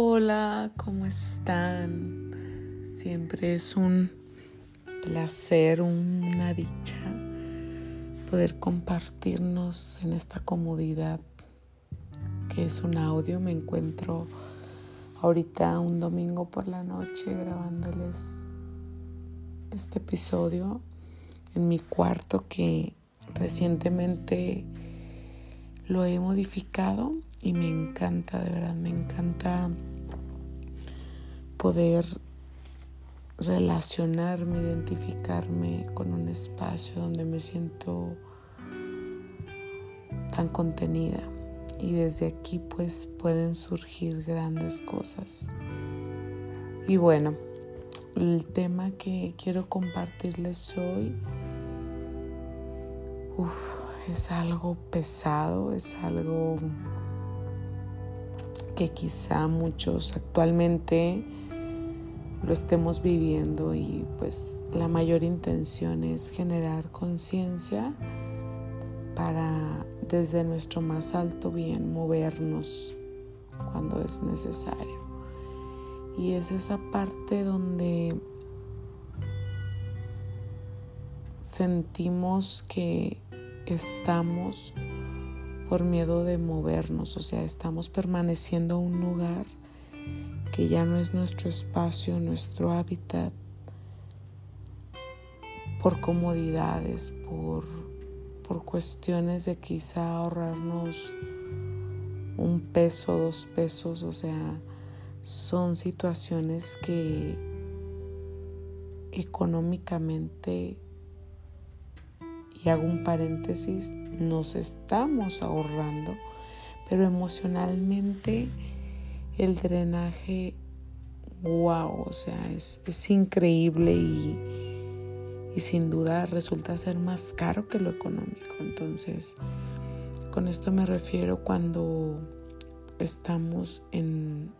Hola, ¿cómo están? Siempre es un placer, una dicha poder compartirnos en esta comodidad que es un audio. Me encuentro ahorita un domingo por la noche grabándoles este episodio en mi cuarto que recientemente lo he modificado y me encanta, de verdad, me encanta poder relacionarme, identificarme con un espacio donde me siento tan contenida y desde aquí pues pueden surgir grandes cosas. Y bueno, el tema que quiero compartirles hoy es algo pesado, es algo que quizá muchos actualmente lo estemos viviendo y pues la mayor intención es generar conciencia para desde nuestro más alto bien movernos cuando es necesario. Y es esa parte donde sentimos que estamos por miedo de movernos, o sea, estamos permaneciendo en un lugar que ya no es nuestro espacio, nuestro hábitat, por comodidades, por, por cuestiones de quizá ahorrarnos un peso, dos pesos, o sea, son situaciones que económicamente hago un paréntesis, nos estamos ahorrando, pero emocionalmente el drenaje, wow, o sea, es, increíble y, y sin duda resulta ser más caro que lo económico. Entonces, con esto me refiero cuando estamos en,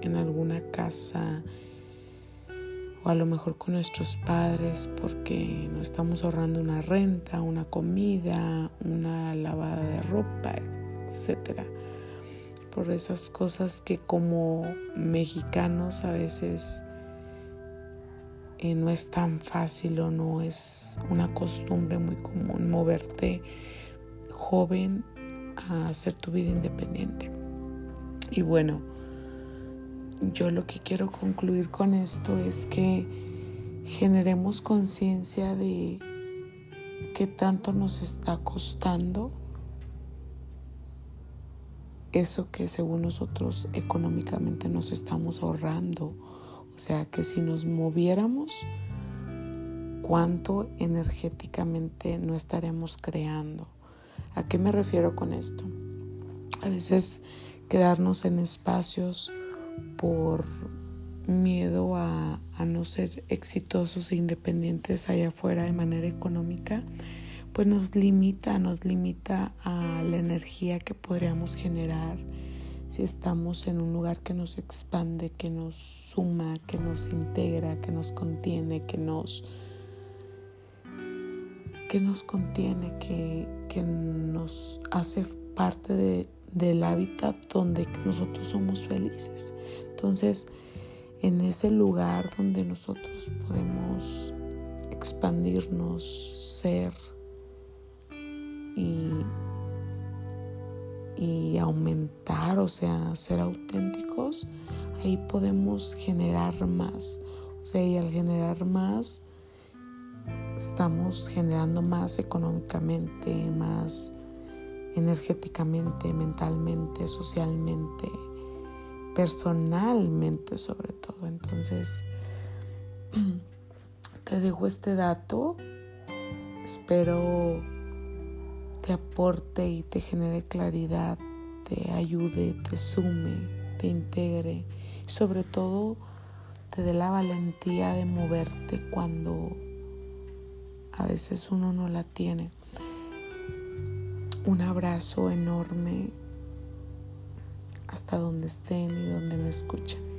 en alguna casa, o a lo mejor con nuestros padres porque no estamos ahorrando una renta, una comida, una lavada de ropa, etcétera. Por esas cosas que como mexicanos a veces eh, no es tan fácil o no es una costumbre muy común moverte joven a hacer tu vida independiente. Y bueno, yo lo que quiero concluir con esto es que generemos conciencia de qué tanto nos está costando eso que según nosotros económicamente nos estamos ahorrando. O sea, que si nos moviéramos, cuánto energéticamente no estaremos creando. ¿A qué me refiero con esto? A veces quedarnos en espacios por miedo a, no ser exitosos e independientes allá afuera de manera económica, pues nos limita, nos limita a la energía que podríamos generar si estamos en un lugar que nos expande, que nos suma, que nos integra, que nos contiene, que nos que nos contiene, que, que nos hace parte de, del hábitat donde nosotros somos felices. Entonces, en ese lugar donde nosotros podemos expandirnos, ser y, y aumentar, o sea, ser auténticos, ahí podemos generar más. O sea, y al generar más, estamos generando más económicamente, más energéticamente, mentalmente, socialmente, personalmente sobre todo. Entonces, te dejo este dato. Espero te aporte y te genere claridad, te ayude, te sume, te integre sobre todo te dé la valentía de moverte cuando a veces uno no la tiene un abrazo enorme hasta donde estén y donde me escuchan.